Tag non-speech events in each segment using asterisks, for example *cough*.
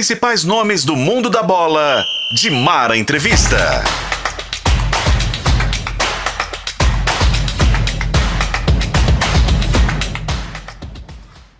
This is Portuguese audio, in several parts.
principais nomes do mundo da bola. De Mara Entrevista.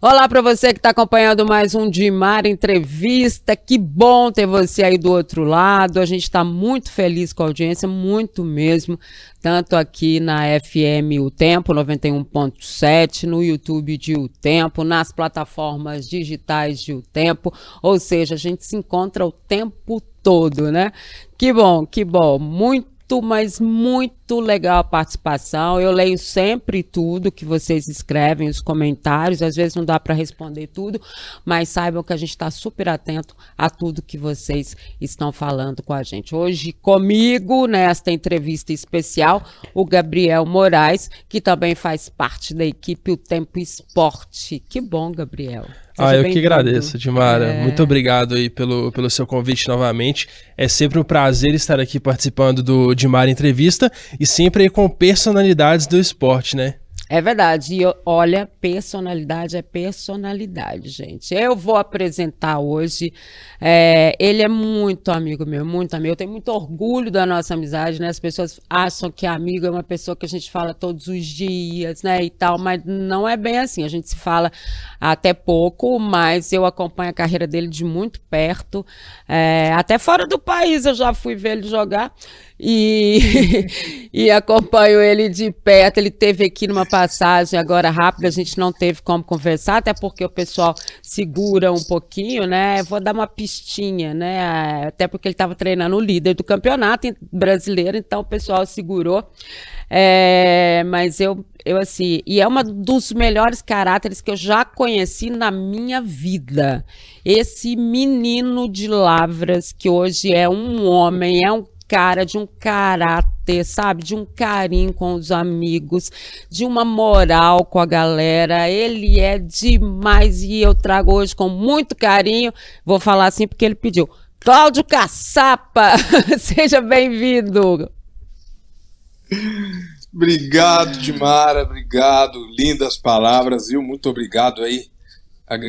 Olá para você que está acompanhando mais um Dimar Entrevista. Que bom ter você aí do outro lado. A gente está muito feliz com a audiência, muito mesmo. Tanto aqui na FM O Tempo 91.7, no YouTube de O Tempo, nas plataformas digitais de O Tempo. Ou seja, a gente se encontra o tempo todo, né? Que bom, que bom. Muito mas muito legal a participação. Eu leio sempre tudo que vocês escrevem, os comentários. Às vezes não dá para responder tudo, mas saibam que a gente está super atento a tudo que vocês estão falando com a gente. Hoje, comigo, nesta entrevista especial, o Gabriel Moraes, que também faz parte da equipe O Tempo Esporte. Que bom, Gabriel. Seja ah, eu que agradeço, Dimara. É... Muito obrigado aí pelo, pelo seu convite novamente. É sempre um prazer estar aqui participando do Dimara Entrevista e sempre com personalidades do esporte, né? É verdade. E olha, personalidade é personalidade, gente. Eu vou apresentar hoje. É, ele é muito amigo meu, muito amigo. Eu tenho muito orgulho da nossa amizade, né? As pessoas acham que amigo é uma pessoa que a gente fala todos os dias, né? E tal, mas não é bem assim. A gente se fala até pouco, mas eu acompanho a carreira dele de muito perto. É, até fora do país eu já fui ver ele jogar e, *laughs* e acompanho ele de perto. Ele teve aqui numa passagem agora rápida, a gente não teve como conversar, até porque o pessoal segura um pouquinho, né? Vou dar uma pistinha, né? Até porque ele estava treinando o líder do campeonato brasileiro, então o pessoal segurou. É, mas eu, eu assim, e é uma dos melhores caráteres que eu já conheci na minha vida. Esse menino de Lavras, que hoje é um homem, é um cara, de um caráter, sabe? De um carinho com os amigos, de uma moral com a galera. Ele é demais e eu trago hoje com muito carinho. Vou falar assim porque ele pediu. Cláudio Caçapa, *laughs* seja bem-vindo. Obrigado, Dimara, obrigado. Lindas palavras, viu? Muito obrigado aí.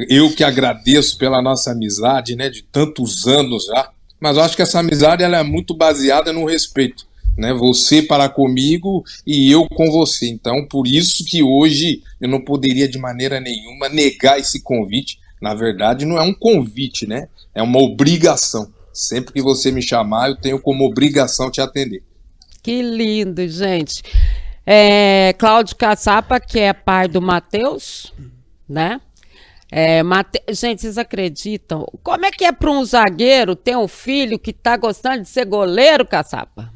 Eu que agradeço pela nossa amizade, né, de tantos anos já mas eu acho que essa amizade ela é muito baseada no respeito, né? Você para comigo e eu com você. Então, por isso que hoje eu não poderia de maneira nenhuma negar esse convite. Na verdade, não é um convite, né? É uma obrigação. Sempre que você me chamar, eu tenho como obrigação te atender. Que lindo, gente. É, Cláudio Caçapa, que é pai do Matheus, né? É, Mate... Gente, vocês acreditam? Como é que é para um zagueiro ter um filho que está gostando de ser goleiro, caçapa?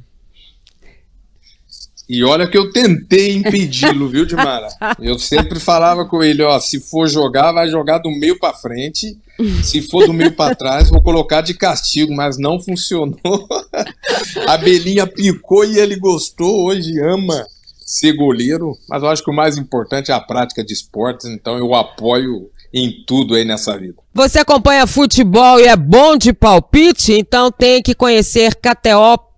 E olha que eu tentei impedi-lo, viu, Dimara? Eu sempre falava com ele, ó, se for jogar, vai jogar do meio para frente. Se for do meio para trás, vou colocar de castigo, mas não funcionou. *laughs* A Belinha picou e ele gostou, hoje ama ser goleiro, mas eu acho que o mais importante é a prática de esportes, então eu apoio em tudo aí nessa vida. Você acompanha futebol e é bom de palpite? Então tem que conhecer KTO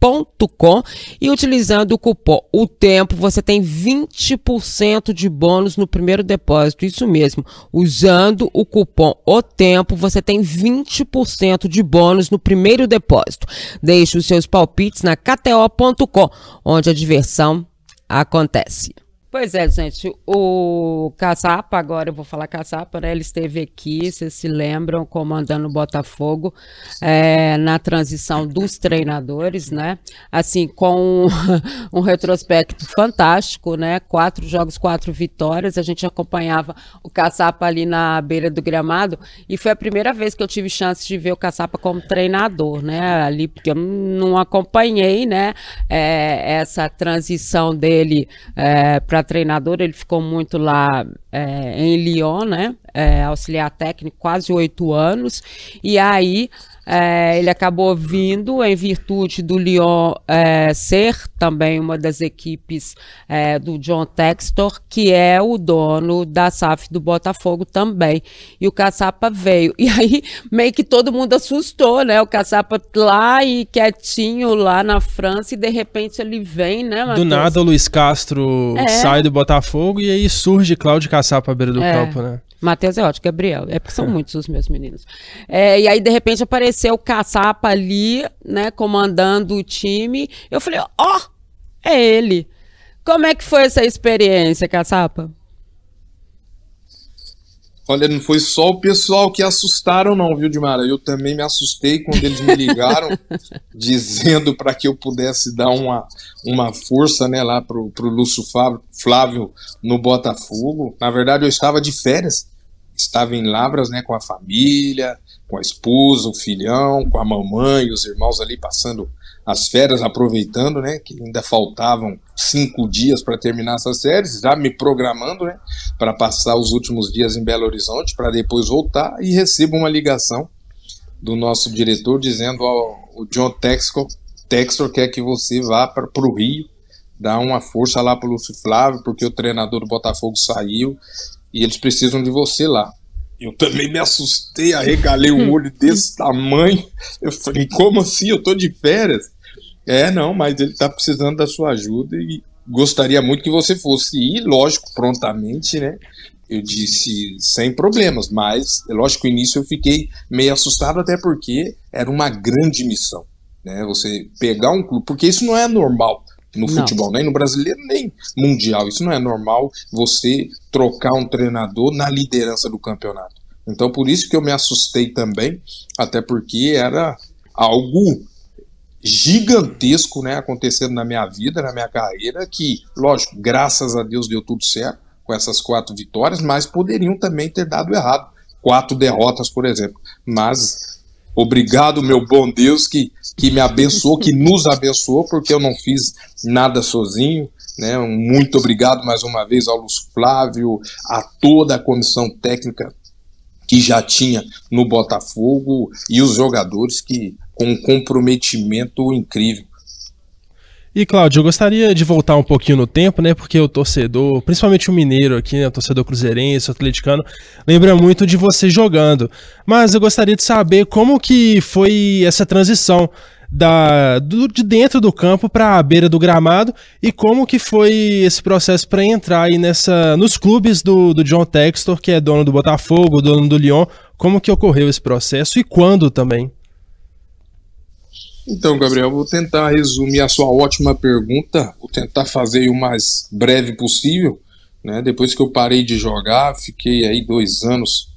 com e utilizando o cupom O Tempo você tem 20% de bônus no primeiro depósito. Isso mesmo. Usando o cupom O Tempo você tem 20% de bônus no primeiro depósito. Deixe os seus palpites na KTO.com, onde a diversão acontece. Pois é, gente, o Caçapa, agora eu vou falar Caçapa, né? Ele esteve aqui, vocês se lembram, comandando o Botafogo é, na transição dos treinadores, né? Assim, com um, *laughs* um, retrospecto fantástico, né? Quatro jogos, quatro vitórias. A gente acompanhava o Caçapa ali na beira do gramado e foi a primeira vez que eu tive chance de ver o Caçapa como treinador, né? Ali, porque eu não acompanhei, né? É, essa transição dele é, para para treinador, ele ficou muito lá é, em Lyon, né? É, auxiliar técnico, quase oito anos. E aí É, ele acabou vindo em virtude do Lyon é, ser também uma das equipes é, do John Textor, que é o dono da SAF do Botafogo também. E o Caçapa veio. E aí meio que todo mundo assustou, né? O Caçapa lá e quietinho lá na França e de repente ele vem, né? Do nada o Luiz Castro é. sai do Botafogo e aí surge Cláudio Caçapa à beira do é. campo, né? Matheus é ótimo, Gabriel. É porque são *laughs* muitos os meus meninos. É, e aí, de repente, apareceu o Caçapa ali, né, comandando o time. Eu falei, ó, oh, é ele. Como é que foi essa experiência, Caçapa? Olha, não foi só o pessoal que assustaram, não, viu, Dimara? Eu também me assustei quando eles me ligaram, *laughs* dizendo para que eu pudesse dar uma, uma força né, lá pro, pro Lúcio Flávio no Botafogo. Na verdade, eu estava de férias, estava em Lavras né, com a família, com a esposa, o filhão, com a mamãe, os irmãos ali passando as férias, aproveitando, né, que ainda faltavam cinco dias para terminar essas séries, já me programando, né, para passar os últimos dias em Belo Horizonte, para depois voltar e recebo uma ligação do nosso diretor dizendo ao o John Textor, Textor quer que você vá para o Rio, dar uma força lá para o Lúcio Flávio, porque o treinador do Botafogo saiu e eles precisam de você lá. Eu também me assustei, arregalei o olho desse tamanho. Eu falei, como assim? Eu tô de férias. É, não, mas ele está precisando da sua ajuda e gostaria muito que você fosse. E, lógico, prontamente, né? Eu disse sem problemas, mas, lógico, no início eu fiquei meio assustado, até porque era uma grande missão. Né? Você pegar um clube, porque isso não é normal no não. futebol, nem no brasileiro, nem mundial. Isso não é normal você trocar um treinador na liderança do campeonato. Então, por isso que eu me assustei também, até porque era algo gigantesco, né, acontecendo na minha vida, na minha carreira, que, lógico, graças a Deus deu tudo certo com essas quatro vitórias, mas poderiam também ter dado errado. Quatro derrotas, por exemplo. Mas obrigado, meu bom Deus, que, que me abençoou, que nos abençoou, porque eu não fiz nada sozinho. Né? Muito obrigado mais uma vez ao Lúcio Flávio, a toda a comissão técnica que já tinha no Botafogo e os jogadores que com um comprometimento incrível. E Cláudio, eu gostaria de voltar um pouquinho no tempo, né? Porque o torcedor, principalmente o mineiro aqui, né, o torcedor cruzeirense, o atleticano, lembra muito de você jogando. Mas eu gostaria de saber como que foi essa transição da, do, de dentro do campo para a beira do gramado e como que foi esse processo para entrar aí nessa nos clubes do, do John Textor, que é dono do Botafogo, dono do Lyon. Como que ocorreu esse processo e quando também? Então, Gabriel, vou tentar resumir a sua ótima pergunta, vou tentar fazer o mais breve possível. Né? Depois que eu parei de jogar, fiquei aí dois anos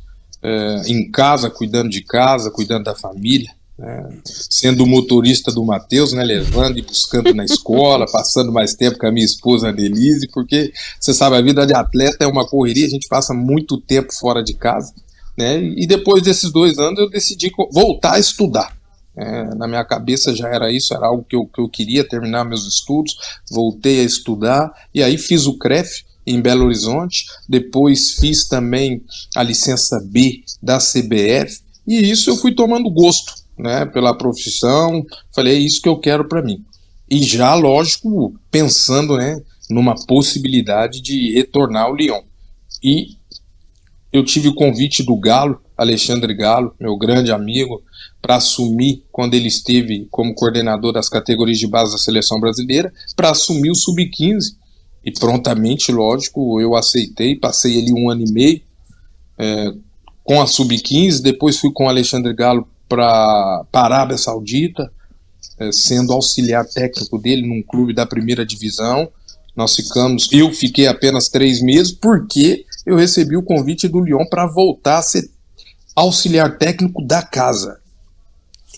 é, em casa, cuidando de casa, cuidando da família, né? sendo motorista do Matheus, né? levando e buscando na escola, *laughs* passando mais tempo com a minha esposa Denise, porque você sabe, a vida de atleta é uma correria, a gente passa muito tempo fora de casa. Né? E depois desses dois anos eu decidi voltar a estudar. É, na minha cabeça já era isso, era algo que eu, que eu queria terminar meus estudos. Voltei a estudar e aí fiz o CREF em Belo Horizonte. Depois fiz também a licença B da CBF e isso eu fui tomando gosto, né, pela profissão. Falei, é isso que eu quero para mim. E já, lógico, pensando, né, numa possibilidade de retornar ao Lyon. E eu tive o convite do Galo, Alexandre Galo, meu grande amigo, para assumir quando ele esteve como coordenador das categorias de base da seleção brasileira, para assumir o sub-15. E prontamente, lógico, eu aceitei, passei ali um ano e meio é, com a sub-15, depois fui com o Alexandre Galo para a Arábia Saudita, é, sendo auxiliar técnico dele num clube da primeira divisão. Nós ficamos, eu fiquei apenas três meses, porque eu recebi o convite do Lyon para voltar a ser auxiliar técnico da casa.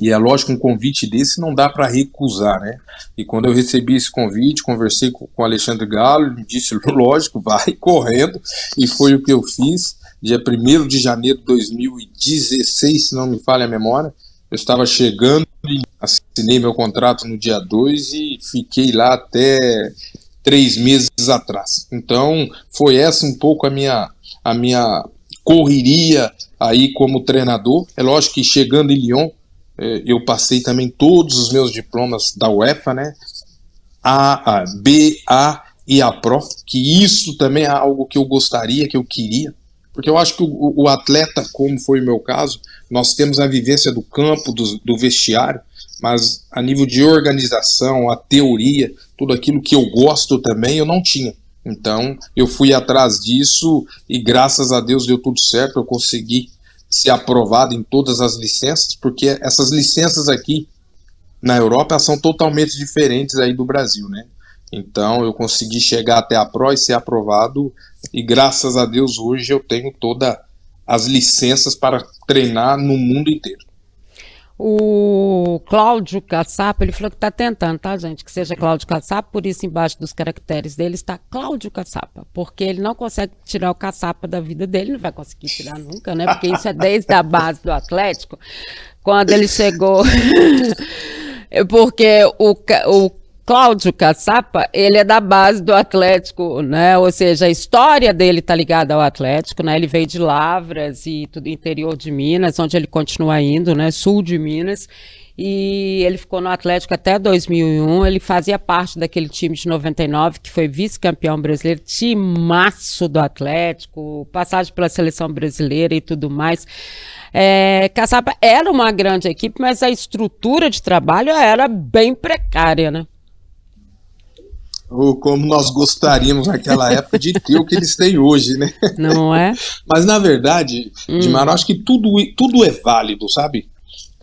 E é lógico, um convite desse não dá para recusar, né? E quando eu recebi esse convite, conversei com o Alexandre Galo, me disse, *laughs* lógico, vai correndo, e foi o que eu fiz. Dia 1 de janeiro de 2016, se não me falha a memória, eu estava chegando assinei meu contrato no dia 2 e fiquei lá até três meses atrás. Então, foi essa um pouco a minha, a minha correria aí como treinador. É lógico que chegando em Lyon, eu passei também todos os meus diplomas da UEFA, né? A, a, B, A e a Pro, que isso também é algo que eu gostaria, que eu queria, porque eu acho que o, o atleta, como foi o meu caso, nós temos a vivência do campo, do, do vestiário, mas a nível de organização, a teoria, tudo aquilo que eu gosto também, eu não tinha. Então, eu fui atrás disso e graças a Deus deu tudo certo, eu consegui ser aprovado em todas as licenças, porque essas licenças aqui na Europa são totalmente diferentes aí do Brasil, né? Então, eu consegui chegar até a Pro e ser aprovado e graças a Deus hoje eu tenho todas as licenças para treinar no mundo inteiro. O Cláudio Caçapa, ele falou que está tentando, tá, gente? Que seja Cláudio Caçapa, por isso embaixo dos caracteres dele está Cláudio Caçapa, porque ele não consegue tirar o caçapa da vida dele, não vai conseguir tirar nunca, né? Porque isso é desde a base do Atlético. Quando ele chegou. *laughs* porque o, o Cláudio Caçapa, ele é da base do Atlético, né? Ou seja, a história dele está ligada ao Atlético, né? Ele veio de Lavras e tudo interior de Minas, onde ele continua indo, né? Sul de Minas. E ele ficou no Atlético até 2001. Ele fazia parte daquele time de 99 que foi vice-campeão brasileiro, timaço do Atlético, passagem pela seleção brasileira e tudo mais. É, Caçapa era uma grande equipe, mas a estrutura de trabalho era bem precária, né? Ou como nós gostaríamos naquela época de ter o que eles têm hoje, né? Não é? *laughs* Mas na verdade, hum. Dimar, eu acho que tudo, tudo é válido, sabe?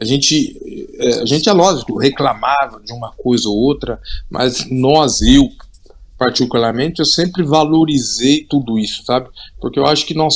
A gente, é, a gente é lógico, reclamava de uma coisa ou outra, mas nós, eu particularmente, eu sempre valorizei tudo isso, sabe? Porque eu acho que nós,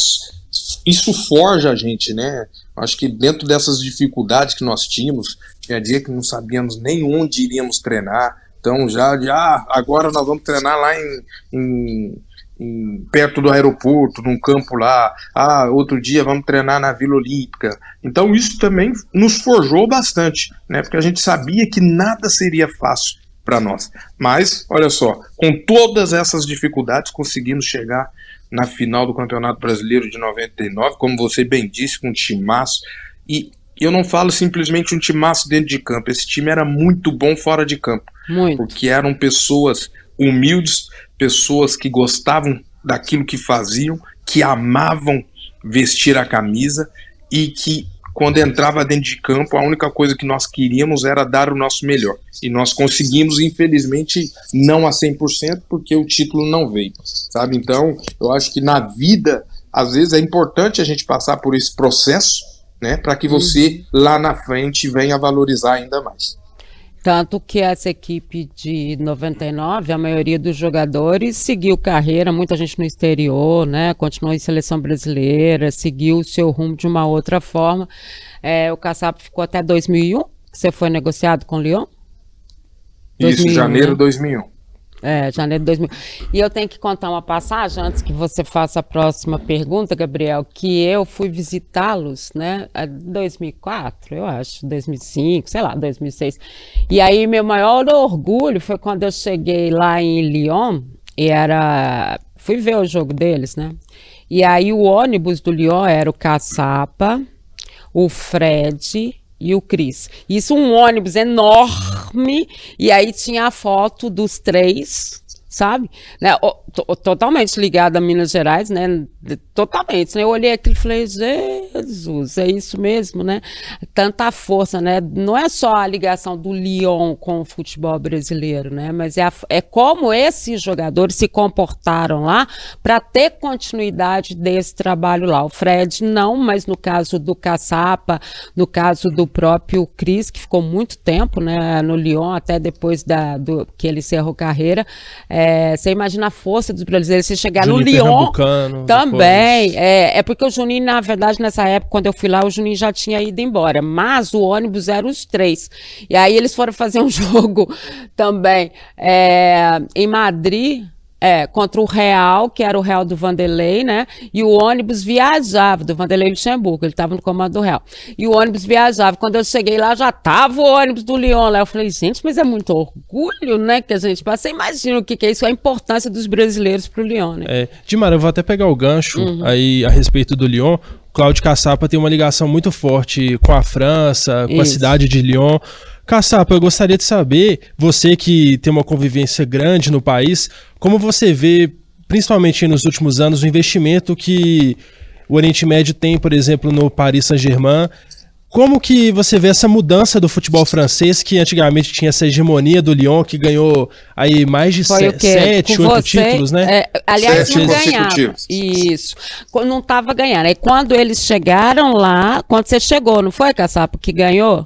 isso forja a gente, né? Acho que dentro dessas dificuldades que nós tínhamos, tinha dia que não sabíamos nem onde iríamos treinar, então já, já agora nós vamos treinar lá em, em, em, perto do aeroporto, num campo lá. Ah, outro dia vamos treinar na Vila Olímpica. Então isso também nos forjou bastante, né? Porque a gente sabia que nada seria fácil para nós. Mas, olha só, com todas essas dificuldades, conseguimos chegar na final do Campeonato Brasileiro de 99, como você bem disse, com um timaço. E eu não falo simplesmente um timaço dentro de campo, esse time era muito bom fora de campo. Muito. Porque eram pessoas humildes, pessoas que gostavam daquilo que faziam, que amavam vestir a camisa e que quando entrava dentro de campo, a única coisa que nós queríamos era dar o nosso melhor. E nós conseguimos, infelizmente, não a 100%, porque o título não veio, sabe? Então, eu acho que na vida, às vezes é importante a gente passar por esse processo, né, para que você uhum. lá na frente venha valorizar ainda mais. Tanto que essa equipe de 99, a maioria dos jogadores seguiu carreira, muita gente no exterior, né? Continuou em seleção brasileira, seguiu o seu rumo de uma outra forma. É, o Caçap ficou até 2001, você foi negociado com o Lyon? Isso, 2001, janeiro de né? 2001. É, janeiro de 2000. E eu tenho que contar uma passagem antes que você faça a próxima pergunta, Gabriel, que eu fui visitá-los, né, em 2004, eu acho, 2005, sei lá, 2006. E aí meu maior orgulho foi quando eu cheguei lá em Lyon e era fui ver o jogo deles, né? E aí o ônibus do Lyon era o Caçapa, o Fred e o Cris. Isso um ônibus enorme, e aí tinha a foto dos três, sabe? Né? O, totalmente ligado a Minas Gerais, né? Totalmente. Né? Eu olhei aquilo e falei, Jesus, é isso mesmo, né? Tanta força, né? Não é só a ligação do Lyon com o futebol brasileiro, né? Mas é, a, é como esses jogadores se comportaram lá para ter continuidade desse trabalho lá. O Fred não, mas no caso do Caçapa, no caso do próprio Cris, que ficou muito tempo, né? No Lyon, até depois da, do, que ele encerrou carreira, é, você imagina a força dos brasileiros. Se chegar Juninho no Lyon também. É, é porque o Juninho, na verdade, nessa época, quando eu fui lá, o Juninho já tinha ido embora. Mas o ônibus era os três. E aí eles foram fazer um *laughs* jogo também é, em Madrid. É, contra o Real, que era o Real do Vanderlei, né? E o ônibus viajava, do Vanderlei Luxemburgo, ele estava no comando do Real. E o ônibus viajava. Quando eu cheguei lá, já tava o ônibus do Lyon lá. Eu falei, gente, mas é muito orgulho, né? Que a gente passa. Você imagina o que, que é isso, a importância dos brasileiros para o Lyon, né? É, Dimara, eu vou até pegar o gancho uhum. aí a respeito do Lyon Cláudio Caçapa tem uma ligação muito forte com a França, com Isso. a cidade de Lyon. Caçapa, eu gostaria de saber, você que tem uma convivência grande no país, como você vê, principalmente nos últimos anos, o investimento que o Oriente Médio tem, por exemplo, no Paris Saint-Germain. Como que você vê essa mudança do futebol francês, que antigamente tinha essa hegemonia do Lyon, que ganhou aí mais de se, sete, oito títulos, né? É, aliás, sete não ganhava. Isso. Não estava ganhando. Aí quando eles chegaram lá, quando você chegou, não foi, Caçapo, que ganhou?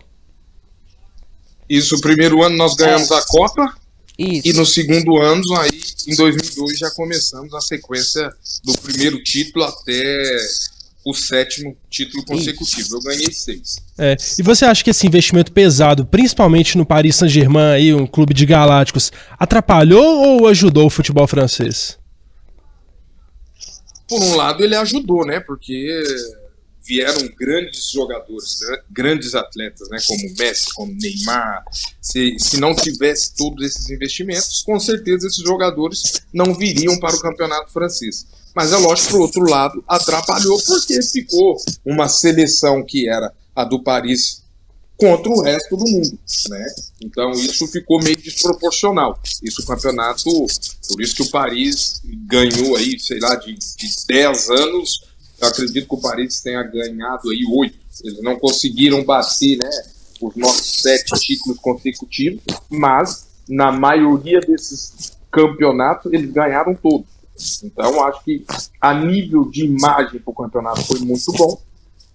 Isso, o primeiro ano nós ganhamos a Copa. Isso. E no segundo ano, aí, em 2002, já começamos a sequência do primeiro título até o sétimo título consecutivo. Isso. Eu ganhei seis. É. E você acha que esse investimento pesado, principalmente no Paris Saint-Germain, um clube de galácticos, atrapalhou ou ajudou o futebol francês? Por um lado, ele ajudou, né? Porque vieram grandes jogadores, né? grandes atletas, né? como Messi, como Neymar. Se, se não tivesse todos esses investimentos, com certeza esses jogadores não viriam para o campeonato francês. Mas é lógico, por outro lado, atrapalhou porque ficou uma seleção que era a do Paris contra o resto do mundo, né? Então isso ficou meio desproporcional. Isso o campeonato, por isso que o Paris ganhou aí, sei lá, de, de 10 anos, eu acredito que o Paris tenha ganhado aí oito. Eles não conseguiram bater, né, os nossos sete títulos consecutivos, mas na maioria desses campeonatos eles ganharam todos. Então acho que a nível de imagem para o campeonato foi muito bom,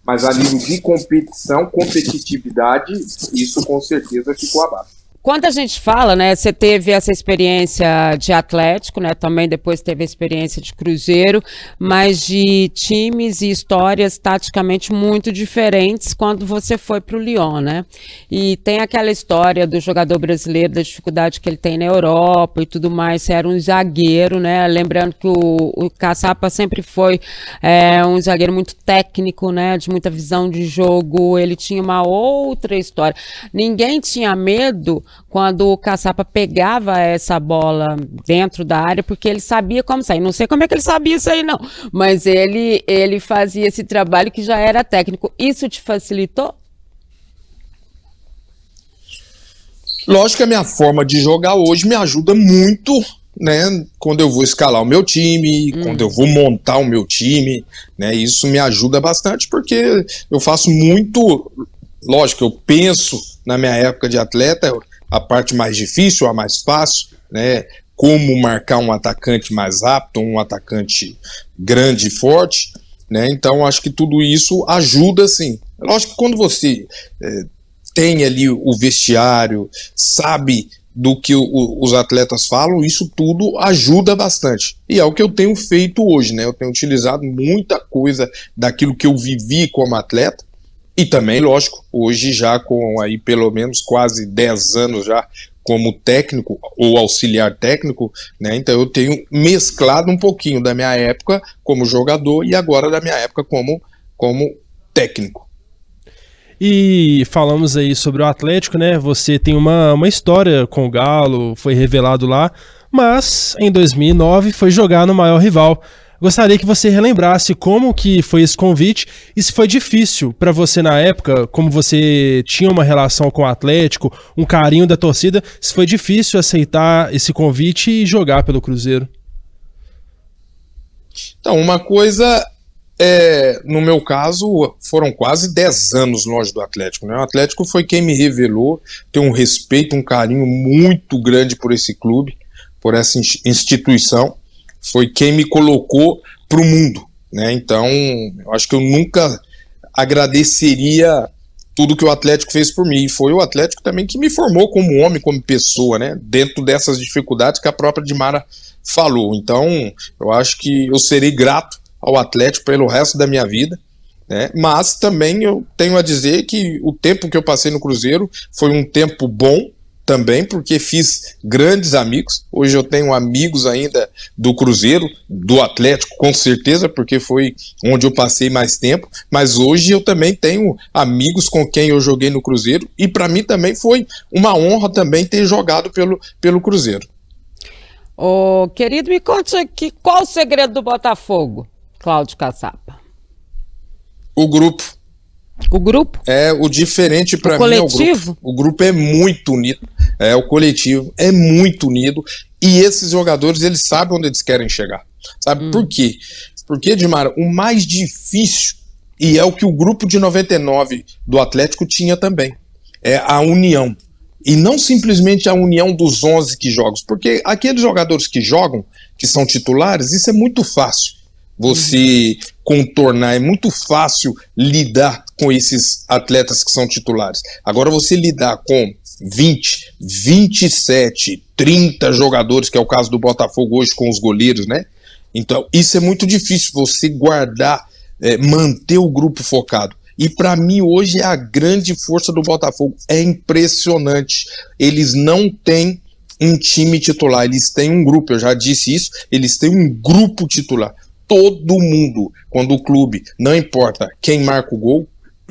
mas a nível de competição, competitividade, isso com certeza ficou abaixo. Quando a gente fala, né, você teve essa experiência de Atlético, né, também depois teve a experiência de Cruzeiro, mas de times e histórias taticamente muito diferentes quando você foi para o Lyon, né? E tem aquela história do jogador brasileiro, da dificuldade que ele tem na Europa e tudo mais, você era um zagueiro, né? Lembrando que o, o Caçapa sempre foi é, um zagueiro muito técnico, né, de muita visão de jogo, ele tinha uma outra história. Ninguém tinha medo quando o caçapa pegava essa bola dentro da área, porque ele sabia como sair. Não sei como é que ele sabia isso aí, não. Mas ele, ele fazia esse trabalho que já era técnico. Isso te facilitou? Lógico que a minha forma de jogar hoje me ajuda muito, né? Quando eu vou escalar o meu time, hum. quando eu vou montar o meu time, né? Isso me ajuda bastante porque eu faço muito. Lógico, eu penso na minha época de atleta, a parte mais difícil, a mais fácil, né? Como marcar um atacante mais rápido, um atacante grande e forte, né? Então acho que tudo isso ajuda, sim. Lógico que quando você é, tem ali o vestiário, sabe do que o, os atletas falam, isso tudo ajuda bastante. E é o que eu tenho feito hoje, né? Eu tenho utilizado muita coisa daquilo que eu vivi como atleta e também, lógico, hoje já com aí pelo menos quase 10 anos já como técnico ou auxiliar técnico, né? Então eu tenho mesclado um pouquinho da minha época como jogador e agora da minha época como, como técnico. E falamos aí sobre o Atlético, né? Você tem uma, uma história com o Galo, foi revelado lá, mas em 2009 foi jogar no maior rival. Gostaria que você relembrasse como que foi esse convite e se foi difícil para você na época, como você tinha uma relação com o Atlético, um carinho da torcida, se foi difícil aceitar esse convite e jogar pelo Cruzeiro. Então, uma coisa é, no meu caso, foram quase 10 anos longe do Atlético. Né? O Atlético foi quem me revelou, tem um respeito, um carinho muito grande por esse clube, por essa instituição foi quem me colocou para o mundo. Né? Então, eu acho que eu nunca agradeceria tudo que o Atlético fez por mim. E foi o Atlético também que me formou como homem, como pessoa, né? dentro dessas dificuldades que a própria Dimara falou. Então, eu acho que eu serei grato ao Atlético pelo resto da minha vida. Né? Mas também eu tenho a dizer que o tempo que eu passei no Cruzeiro foi um tempo bom, também porque fiz grandes amigos. Hoje eu tenho amigos ainda do Cruzeiro, do Atlético, com certeza, porque foi onde eu passei mais tempo. Mas hoje eu também tenho amigos com quem eu joguei no Cruzeiro e para mim também foi uma honra também ter jogado pelo, pelo Cruzeiro. Ô, querido, me conte aqui qual o segredo do Botafogo, Cláudio Caçapa. O grupo. O grupo? É, o diferente para mim é o grupo. O grupo é muito unido. É, o coletivo é muito unido. E esses jogadores, eles sabem onde eles querem chegar. Sabe hum. por quê? Porque, Dimara, o mais difícil, e é o que o grupo de 99 do Atlético tinha também, é a união. E não simplesmente a união dos 11 que jogam, porque aqueles jogadores que jogam, que são titulares, isso é muito fácil você contornar, é muito fácil lidar com esses atletas que são titulares. Agora, você lidar com 20, 27, 30 jogadores, que é o caso do Botafogo hoje com os goleiros, né? Então, isso é muito difícil você guardar, é, manter o grupo focado. E para mim hoje é a grande força do Botafogo. É impressionante. Eles não têm um time titular, eles têm um grupo. Eu já disse isso. Eles têm um grupo titular. Todo mundo, quando o clube, não importa quem marca o gol,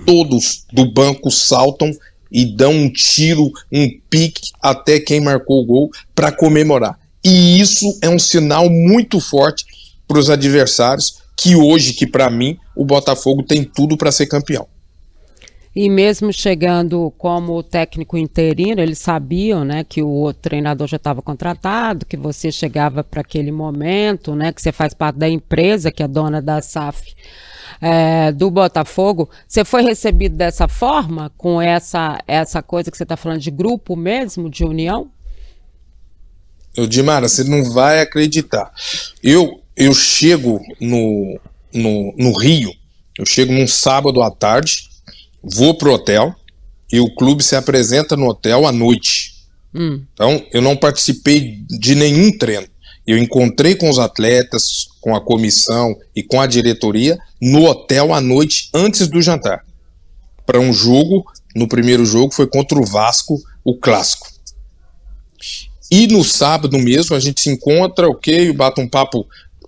todos do banco saltam e dão um tiro, um pique até quem marcou o gol para comemorar. E isso é um sinal muito forte para os adversários que hoje, que para mim, o Botafogo tem tudo para ser campeão. E mesmo chegando como técnico interino, eles sabiam, né, que o treinador já estava contratado, que você chegava para aquele momento, né, que você faz parte da empresa, que é dona da SAF é, do Botafogo. Você foi recebido dessa forma, com essa essa coisa que você está falando de grupo mesmo, de união? Eu, Dimara, você não vai acreditar. Eu eu chego no, no, no Rio, eu chego num sábado à tarde, vou pro hotel e o clube se apresenta no hotel à noite. Hum. Então, eu não participei de nenhum treino. Eu encontrei com os atletas, com a comissão e com a diretoria no hotel à noite antes do jantar. Para um jogo, no primeiro jogo foi contra o Vasco, o clássico. E no sábado mesmo a gente se encontra, ok, bate um papo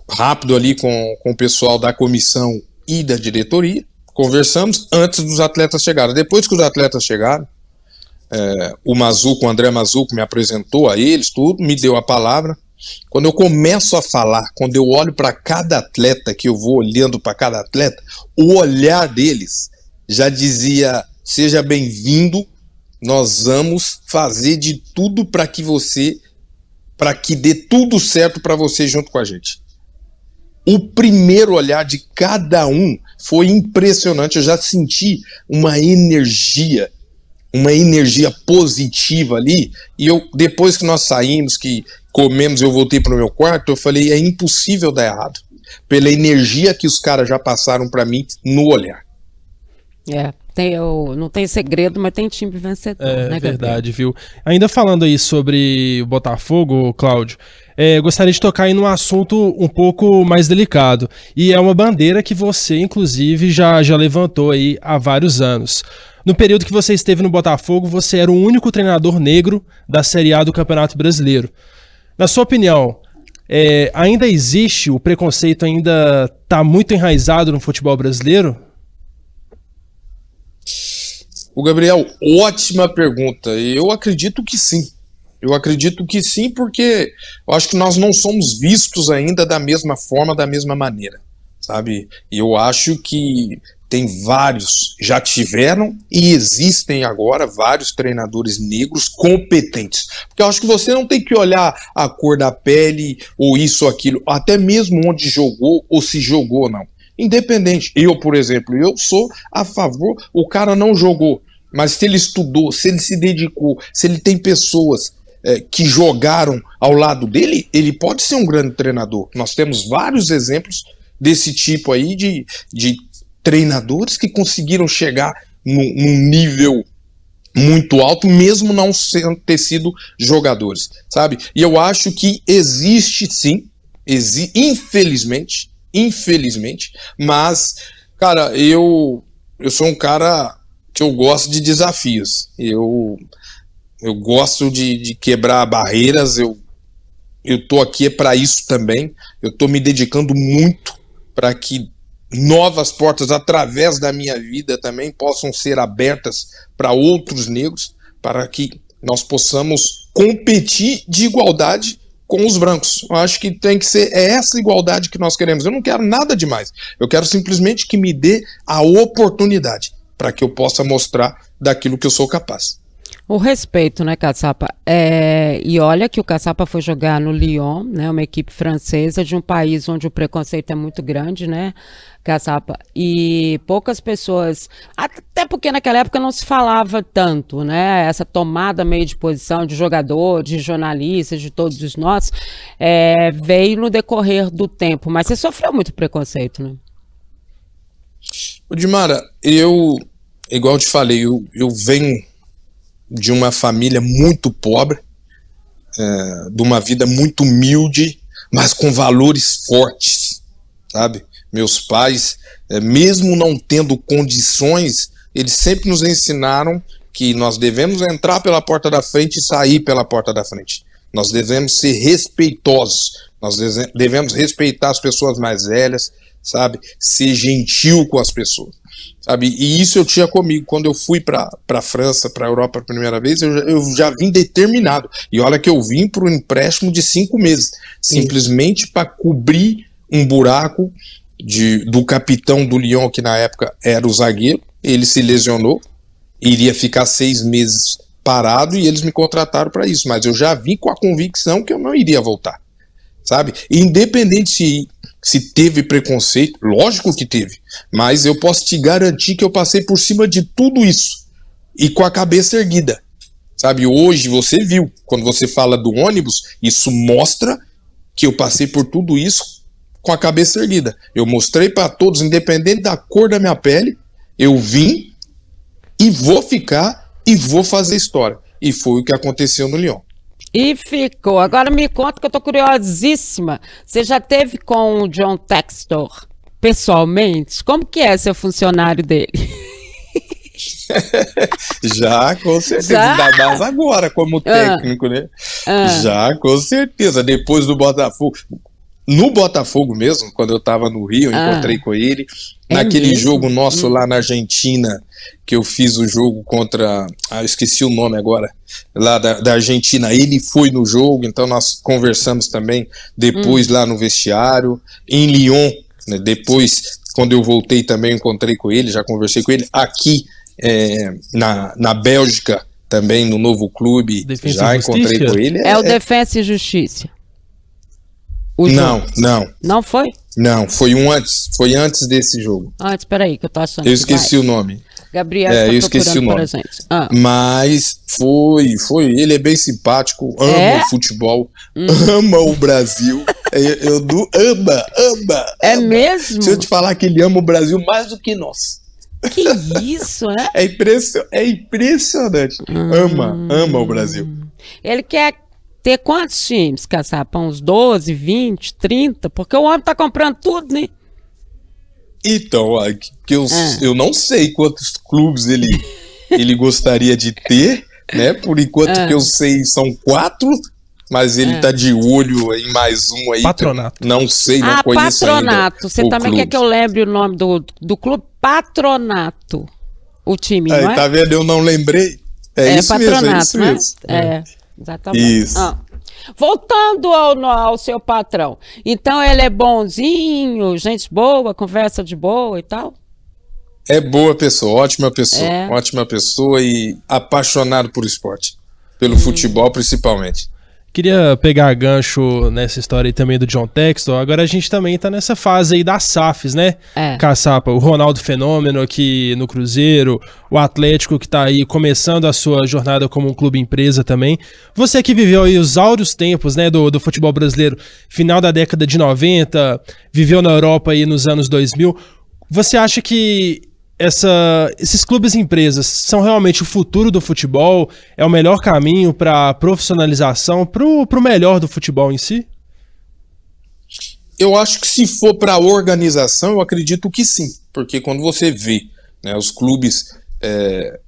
rápido ali com, com o pessoal da comissão e da diretoria. Conversamos antes dos atletas chegarem. Depois que os atletas chegaram, é, o Mazuco, o André Mazuco, me apresentou a eles, tudo, me deu a palavra. Quando eu começo a falar, quando eu olho para cada atleta, que eu vou olhando para cada atleta, o olhar deles já dizia: seja bem-vindo, nós vamos fazer de tudo para que você, para que dê tudo certo para você junto com a gente o primeiro olhar de cada um foi impressionante. Eu já senti uma energia, uma energia positiva ali. E eu, depois que nós saímos, que comemos, eu voltei para o meu quarto, eu falei: é impossível dar errado. Pela energia que os caras já passaram para mim no olhar. É, tem, eu, não tem segredo, mas tem time vencedor. É né, verdade, viu? Ainda falando aí sobre o Botafogo, Cláudio, é, gostaria de tocar em um assunto um pouco mais delicado. E é uma bandeira que você, inclusive, já, já levantou aí há vários anos. No período que você esteve no Botafogo, você era o único treinador negro da Série A do Campeonato Brasileiro. Na sua opinião, é, ainda existe, o preconceito ainda está muito enraizado no futebol brasileiro? O Gabriel, ótima pergunta. Eu acredito que sim. Eu acredito que sim, porque eu acho que nós não somos vistos ainda da mesma forma, da mesma maneira, sabe? E eu acho que tem vários, já tiveram e existem agora vários treinadores negros competentes. Porque eu acho que você não tem que olhar a cor da pele ou isso ou aquilo, até mesmo onde jogou ou se jogou não. Independente. Eu, por exemplo, eu sou a favor, o cara não jogou, mas se ele estudou, se ele se dedicou, se ele tem pessoas é, que jogaram ao lado dele, ele pode ser um grande treinador. Nós temos vários exemplos desse tipo aí de, de treinadores que conseguiram chegar num, num nível muito alto, mesmo não sendo, ter sido jogadores, sabe? E eu acho que existe sim, exi infelizmente, infelizmente, mas, cara, eu, eu sou um cara que eu gosto de desafios. Eu eu gosto de, de quebrar barreiras, eu eu tô aqui é para isso também. Eu tô me dedicando muito para que novas portas através da minha vida também possam ser abertas para outros negros, para que nós possamos competir de igualdade com os brancos. Eu acho que tem que ser é essa igualdade que nós queremos. Eu não quero nada demais. Eu quero simplesmente que me dê a oportunidade para que eu possa mostrar daquilo que eu sou capaz. O respeito, né, Caçapa? É, e olha que o Caçapa foi jogar no Lyon, né, uma equipe francesa de um país onde o preconceito é muito grande, né, Caçapa? E poucas pessoas, até porque naquela época não se falava tanto, né, essa tomada meio de posição de jogador, de jornalista, de todos nós, é, veio no decorrer do tempo. Mas você sofreu muito preconceito, né? Dimara, eu, igual eu te falei, eu, eu venho de uma família muito pobre, é, de uma vida muito humilde, mas com valores fortes, sabe? Meus pais, é, mesmo não tendo condições, eles sempre nos ensinaram que nós devemos entrar pela porta da frente e sair pela porta da frente. Nós devemos ser respeitosos, nós devemos respeitar as pessoas mais velhas, sabe? Ser gentil com as pessoas sabe? E isso eu tinha comigo. Quando eu fui para a França, para a Europa a primeira vez, eu, eu, já vim determinado. E olha que eu vim para um empréstimo de cinco meses, Sim. simplesmente para cobrir um buraco de, do capitão do Lyon, que na época era o zagueiro. Ele se lesionou, iria ficar seis meses parado e eles me contrataram para isso. Mas eu já vim com a convicção que eu não iria voltar, sabe? Independente se se teve preconceito, lógico que teve, mas eu posso te garantir que eu passei por cima de tudo isso e com a cabeça erguida. Sabe, hoje você viu, quando você fala do ônibus, isso mostra que eu passei por tudo isso com a cabeça erguida. Eu mostrei para todos, independente da cor da minha pele, eu vim e vou ficar e vou fazer história. E foi o que aconteceu no Lyon. E ficou. Agora me conta que eu tô curiosíssima. Você já teve com o John Textor pessoalmente? Como que é ser funcionário dele? *laughs* Já, com certeza. Ainda mais agora, como ah. técnico, ah. né? Ah. Já, com certeza. Depois do Botafogo. No Botafogo mesmo, quando eu tava no Rio, eu ah. encontrei com ele. É Naquele mesmo? jogo nosso hum. lá na Argentina, que eu fiz o jogo contra. Ah, eu esqueci o nome agora. Lá da, da Argentina, ele foi no jogo, então nós conversamos também depois hum. lá no vestiário. Em Lyon, né, depois, quando eu voltei também, encontrei com ele, já conversei com ele. Aqui é, na, na Bélgica, também no novo clube, Defensa já encontrei com ele. É, é o Defensa e Justiça. O não, jogo. não. Não foi? Não, foi um antes. Foi antes desse jogo. Antes, peraí, que eu tô achando. Eu esqueci o nome. Gabriel, é, tá eu esqueci o nome. Ah. Mas foi, foi. Ele é bem simpático, ama é? o futebol, hum. ama o Brasil. eu, eu do, ama, ama. É ama. mesmo? Se eu te falar que ele ama o Brasil mais do que nós. Que isso, né? *laughs* é, impression, é impressionante. Hum. Ama, ama o Brasil. Ele quer ter quantos times, Caçapa? Uns 12, 20, 30? Porque o homem tá comprando tudo, né? Então, que eu, ah. eu não sei quantos clubes ele, *laughs* ele gostaria de ter, né? Por enquanto ah. que eu sei são quatro, mas ele ah. tá de olho em mais um aí. Patronato. Não sei, não ah, conheço Patronato. Você também clube. quer que eu lembre o nome do, do clube? Patronato. O time, aí, não é? Tá vendo? Eu não lembrei. É, é isso patronato, mesmo, é isso né? mesmo. É, é. Exatamente. Isso. Ah. Voltando ao, ao seu patrão. Então ele é bonzinho, gente boa, conversa de boa e tal? É boa pessoa, ótima pessoa, é. ótima pessoa e apaixonado por esporte, pelo hum. futebol principalmente. Queria pegar gancho nessa história aí também do John Textor. Agora a gente também tá nessa fase aí das SAFs, né? É. Caçapa, o Ronaldo Fenômeno aqui no Cruzeiro, o Atlético que tá aí começando a sua jornada como um clube empresa também. Você que viveu aí os áureos tempos, né, do, do futebol brasileiro, final da década de 90, viveu na Europa aí nos anos 2000. Você acha que essa, esses clubes e empresas são realmente o futuro do futebol? É o melhor caminho para a profissionalização, para o melhor do futebol em si? Eu acho que se for para a organização, eu acredito que sim, porque quando você vê né, os clubes é,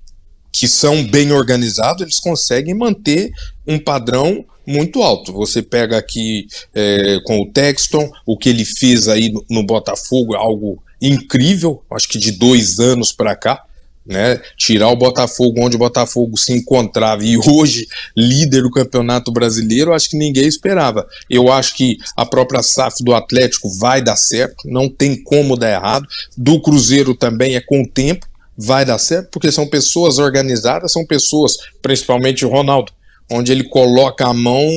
que são bem organizados, eles conseguem manter um padrão muito alto. Você pega aqui é, com o Texton, o que ele fez aí no Botafogo, algo incrível, acho que de dois anos para cá, né, tirar o Botafogo onde o Botafogo se encontrava e hoje líder do Campeonato Brasileiro, acho que ninguém esperava. Eu acho que a própria SAF do Atlético vai dar certo, não tem como dar errado. Do Cruzeiro também é com o tempo, vai dar certo, porque são pessoas organizadas, são pessoas, principalmente o Ronaldo, onde ele coloca a mão,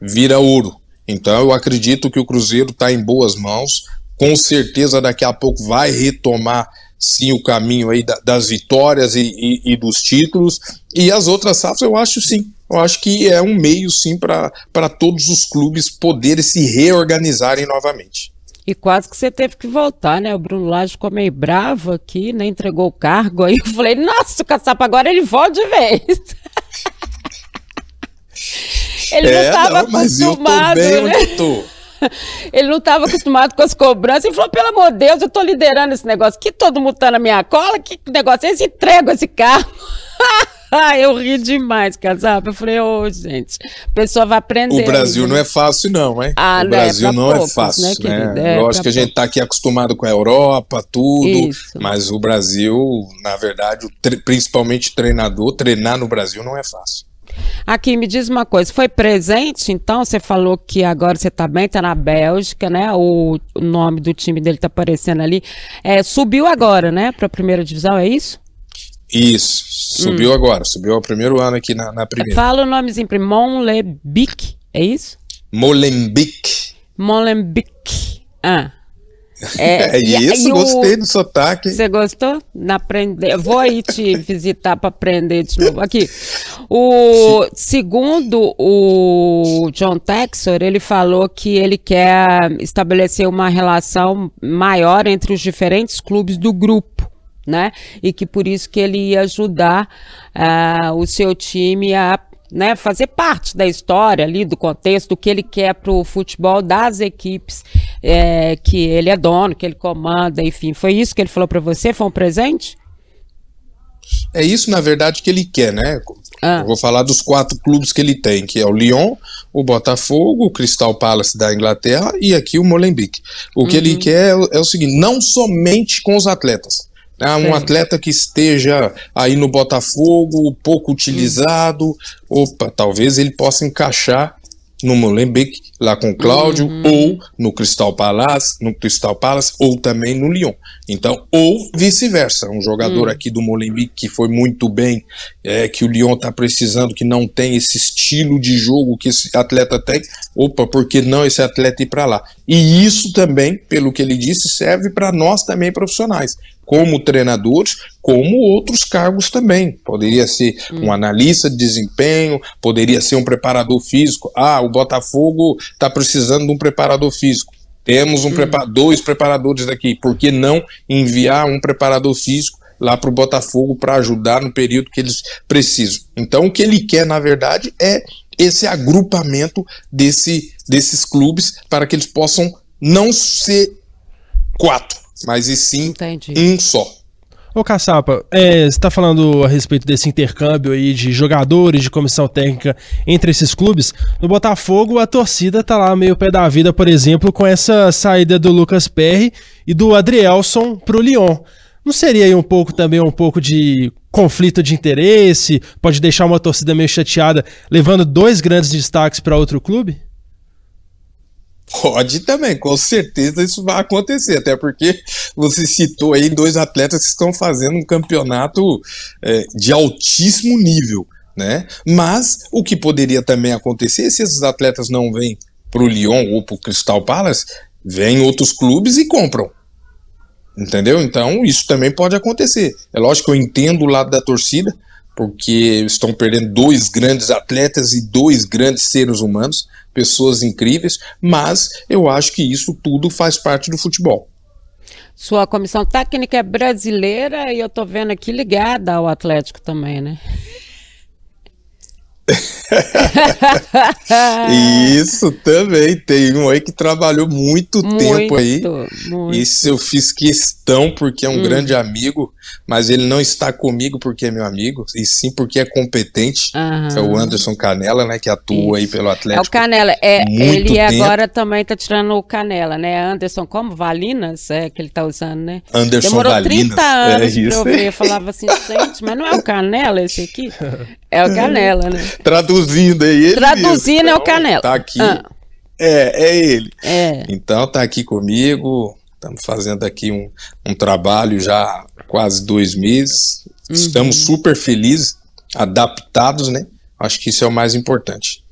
vira ouro. Então eu acredito que o Cruzeiro está em boas mãos, com certeza daqui a pouco vai retomar sim o caminho aí das vitórias e, e, e, dos títulos. E as outras safras eu acho sim. Eu acho que é um meio sim para todos os clubes poderem se reorganizarem novamente. E quase que você teve que voltar, né? O Bruno Lage ficou meio bravo aqui, né? Entregou o cargo. Aí *laughs* eu falei, nossa, o Caçapa agora ele volta de vez. *laughs* ele é, não estava acostumado, eu tô bem né? onde eu tô. *laughs* Ele não estava acostumado com as cobranças e falou: pelo amor de Deus, eu estou liderando esse negócio. Que todo mundo está na minha cola, que negócio é esse? Entrego esse carro. *laughs* Eu ri demais, Casapa. Eu falei, ô, oh, gente, a pessoa vai aprender. O Brasil né? não é fácil, não, hein? Ah, o né, Brasil é não é poucos, é fácil, né? né? É, Lógico que a gente está aqui acostumado com a Europa, tudo, Isso. mas o Brasil, na verdade, principalmente treinador, treinar no Brasil não é fácil. Aqui, me diz uma coisa, foi presente, então, você falou que agora você está bem, está na Bélgica, né, o, o, nome do time dele está aparecendo ali, é, subiu agora, né, para a primeira divisão, é isso? Isso, subiu hum. agora, subiu ao primeiro ano aqui na, na primeira. Fala o nomezinho Monlebic, é isso? Molenbeek. Molenbeek, ah. É, *laughs* é isso, e, gostei o... do sotaque. Você gostou? Na aprender. Vou aí te *laughs* visitar para aprender de novo. Aqui. O segundo o John Texor, ele falou que ele quer estabelecer uma relação maior entre os diferentes clubes do grupo. Né? E que por isso que ele ia ajudar uh, o seu time a né, fazer parte da história ali, do contexto, do que ele quer para o futebol das equipes é, que ele é dono, que ele comanda, enfim. Foi isso que ele falou para você? Foi um presente? É isso, na verdade, que ele quer, né? Ah. Eu vou falar dos quatro clubes que ele tem, que é o Lyon, o Botafogo, o Crystal Palace da Inglaterra e aqui o Molenbeek. O que uhum. ele quer é, é o seguinte, não somente com os atletas, ah, um atleta que esteja aí no Botafogo, pouco utilizado, opa, talvez ele possa encaixar no Molenbeek, lá com o Cláudio, uhum. ou no Crystal Palace, no Crystal Palace, ou também no Lyon. Então, ou vice-versa, um jogador uhum. aqui do Molenbeek que foi muito bem, é, que o Lyon está precisando, que não tem esse estilo de jogo que esse atleta tem, opa, por que não esse atleta ir para lá? E isso também, pelo que ele disse, serve para nós também profissionais como treinadores, como outros cargos também. Poderia ser hum. um analista de desempenho, poderia ser um preparador físico. Ah, o Botafogo está precisando de um preparador físico. Temos um hum. prepa dois preparadores daqui. Por que não enviar um preparador físico lá para o Botafogo para ajudar no período que eles precisam? Então, o que ele quer, na verdade, é esse agrupamento desse, desses clubes para que eles possam não ser quatro, mas e sim Entendi. um só. Ô Caçapa, é, você está falando a respeito desse intercâmbio aí de jogadores, de comissão técnica entre esses clubes. No Botafogo, a torcida tá lá meio pé da vida, por exemplo, com essa saída do Lucas Perry e do Adrielson pro Lyon. Não seria aí um pouco também um pouco de conflito de interesse? Pode deixar uma torcida meio chateada, levando dois grandes destaques para outro clube? Pode também, com certeza isso vai acontecer, até porque você citou aí dois atletas que estão fazendo um campeonato é, de altíssimo nível, né? Mas o que poderia também acontecer se esses atletas não vêm para o Lyon ou para o Crystal Palace, vêm outros clubes e compram. Entendeu? Então isso também pode acontecer. É lógico que eu entendo o lado da torcida, porque estão perdendo dois grandes atletas e dois grandes seres humanos, pessoas incríveis, mas eu acho que isso tudo faz parte do futebol. Sua comissão técnica é brasileira e eu tô vendo aqui ligada ao Atlético também, né? *laughs* Isso também. Tem um aí que trabalhou muito, muito tempo aí. Muito. Isso eu fiz questão porque é um hum. grande amigo, mas ele não está comigo porque é meu amigo, e sim porque é competente. Aham. É o Anderson Canela, né? Que atua Isso. aí pelo Atlético. É o Canela. É, ele tempo. agora também tá tirando o Canela, né? Anderson, como? Valinas? É que ele tá usando, né? Anderson Demorou Valinas. 30 anos é pra eu ver. Eu falava assim, gente, mas não é o Canela esse aqui? *laughs* É o Canela, né? *laughs* Traduzindo aí. Ele Traduzindo mesmo. é o Canela. Tá aqui. Ah. É, é ele. É. Então tá aqui comigo. Estamos fazendo aqui um, um trabalho já há quase dois meses. Uhum. Estamos super felizes, adaptados, né? Acho que isso é o mais importante.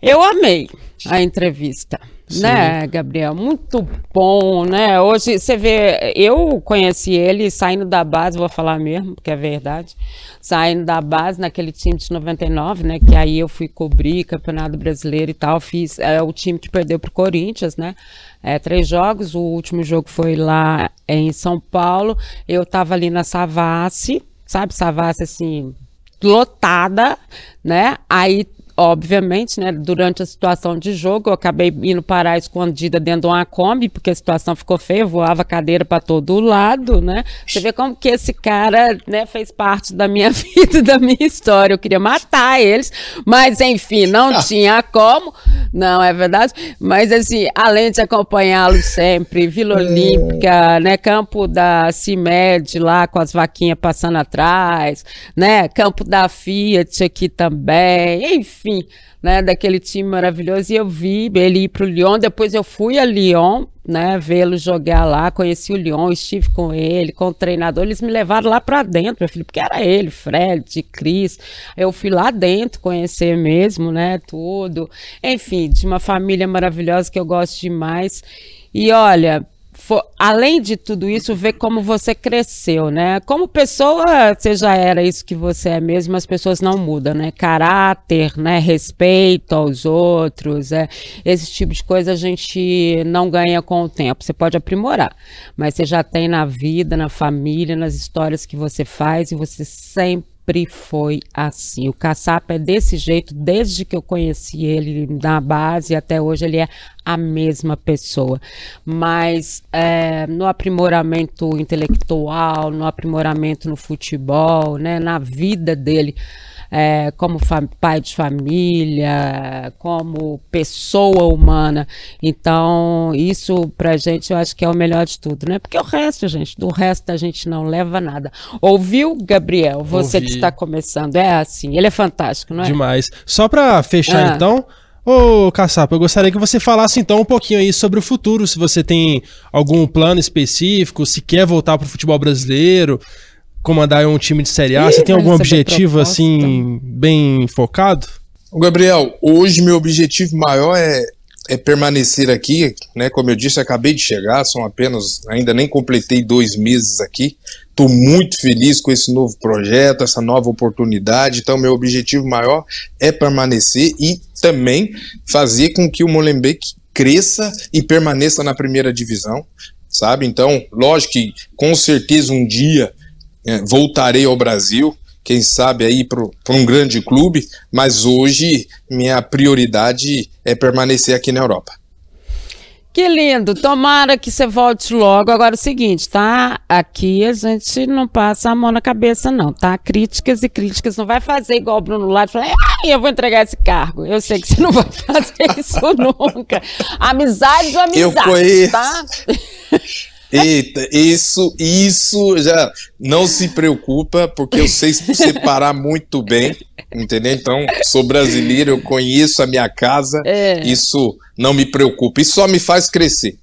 Eu amei a entrevista. Sim. né, Gabriel? Muito bom, né? Hoje você vê, eu conheci ele saindo da base, vou falar mesmo, porque é verdade. Saindo da base naquele time de 99, né? Que aí eu fui cobrir Campeonato Brasileiro e tal. Fiz é, o time que perdeu pro Corinthians, né? É, três jogos. O último jogo foi lá em São Paulo. Eu tava ali na Savassi, sabe? Savassi assim, lotada, né? Aí obviamente, né, durante a situação de jogo, eu acabei indo parar escondida dentro de uma Kombi, porque a situação ficou feia, voava cadeira para todo lado, né? Você vê como que esse cara, né, fez parte da minha *laughs* vida, da minha história. Eu queria matar eles, mas enfim, não *laughs* tinha como. Não, é verdade. Mas assim, além de acompanhá-lo sempre, Vila Olímpica, né, campo da CIMED lá com as vaquinhas passando atrás, né, campo da Fiat aqui também, enfim, enfim, né, daquele time maravilhoso. E eu vi ele ir para o Lyon. Depois eu fui a Lyon, né, vê-lo jogar lá. Conheci o Lyon, estive com ele, com o treinador. Eles me levaram lá para dentro, meu filho, porque era ele, Fred, Cris. Eu fui lá dentro conhecer mesmo, né, tudo. Enfim, de uma família maravilhosa que eu gosto demais. E olha, for, além de tudo isso, ver como você cresceu, né? Como pessoa, você já era isso que você é mesmo, as pessoas não mudam, né? Caráter, né? Respeito aos outros, é, esse tipo de coisa a gente não ganha com o tempo. Você pode aprimorar, mas você já tem na vida, na família, nas histórias que você faz e você sempre sempre foi assim. O caçapa é desse jeito desde que eu conheci ele na base até hoje ele é a mesma pessoa. Mas é, no aprimoramento intelectual, no aprimoramento no futebol, né, na vida dele é, como pai de família, como pessoa humana. Então, isso pra gente eu acho que é o melhor de tudo, né? Porque o resto, gente, do resto a gente não leva nada. Ouviu, Gabriel? Você Ouvi. que está começando. É assim, ele é fantástico, não é? Demais. Só pra fechar, ah. então. Ô, Caçapa, eu gostaria que você falasse então um pouquinho aí sobre o futuro, se você tem algum plano específico, se quer voltar para o futebol brasileiro, comandar um time de Série A? Ih, Você tem algum objetivo assim bem focado? Gabriel, hoje meu objetivo maior é, é permanecer aqui, né? Como eu disse, acabei de chegar, são apenas, ainda nem completei dois meses aqui. Estou muito feliz com esse novo projeto, essa nova oportunidade. Então, meu objetivo maior é permanecer e também fazer com que o Molenbeek cresça e permaneça na primeira divisão, sabe? Então, lógico que com certeza um dia voltarei ao Brasil, quem sabe aí para um grande clube, mas hoje minha prioridade é permanecer aqui na Europa. Que lindo, tomara que você volte logo. Agora é o seguinte, tá? Aqui a gente não passa a mão na cabeça, não, tá? Críticas e críticas. Não vai fazer igual o Bruno Lado e falar, ah, eu vou entregar esse cargo. Eu sei que você não vai fazer isso *laughs* nunca. Amizade ou amizade, eu conheço. tá? *laughs* Eita, isso, isso já não se preocupa, porque eu sei separar muito bem, entendeu? Então, sou brasileiro, eu conheço a minha casa, é. isso não me preocupa, isso só me faz crescer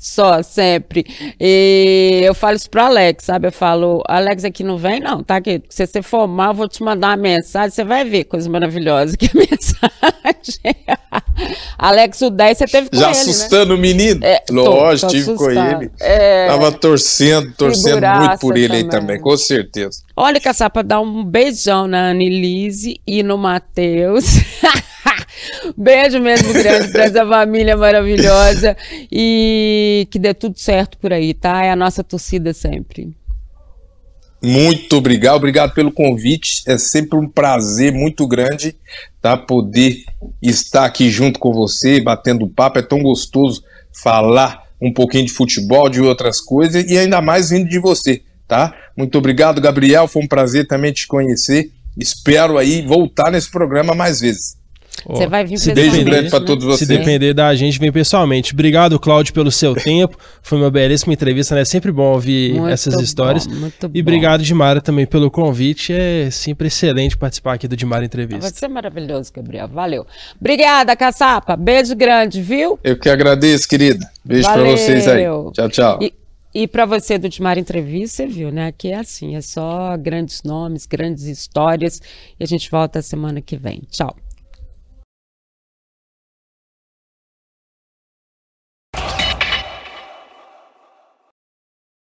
só, sempre. E eu falo isso pro Alex, sabe? Eu falo, Alex aqui não vem, não, tá? Que se você for mal, eu vou te mandar uma mensagem, você vai ver coisa maravilhosa que *laughs* é mensagem. Alex, o 10 você teve com Já ele, né? assustando né? o menino? É, Lógico, tive com ele. É... Tava torcendo, torcendo muito por ele também. aí também, com certeza. Olha, Caçapa, dá um beijão na Annelise e no Matheus. *laughs* Beijo mesmo grande para essa família maravilhosa e que dê tudo certo por aí, tá? É a nossa torcida sempre. Muito obrigado, obrigado pelo convite. É sempre um prazer muito grande tá, poder estar aqui junto com você, batendo papo. É tão gostoso falar um pouquinho de futebol, de outras coisas, e ainda mais vindo de você, tá? Muito obrigado, Gabriel. Foi um prazer também te conhecer. Espero aí voltar nesse programa mais vezes. Você vai vir se pessoalmente. depender, né? pra todos vocês. Se depender da gente, vem pessoalmente. Obrigado, Cláudio, pelo seu *laughs* tempo. Foi uma belíssima entrevista, né? É sempre bom ouvir Muito essas bom, histórias. muito E bom. obrigado, Dimara, também pelo convite. É sempre excelente participar aqui do Dimara Vai Entrevista. ser maravilhoso, Gabriel. Valeu. Obrigada, Caçapa. Beijo grande, viu? Eu que agradeço, querida. Beijo pra Valeu. vocês aí. Tchau, tchau. E, e para você do Timar Entrevista, você viu, né? Aqui é assim, é só grandes nomes, grandes histórias. E a gente volta semana que vem. Tchau.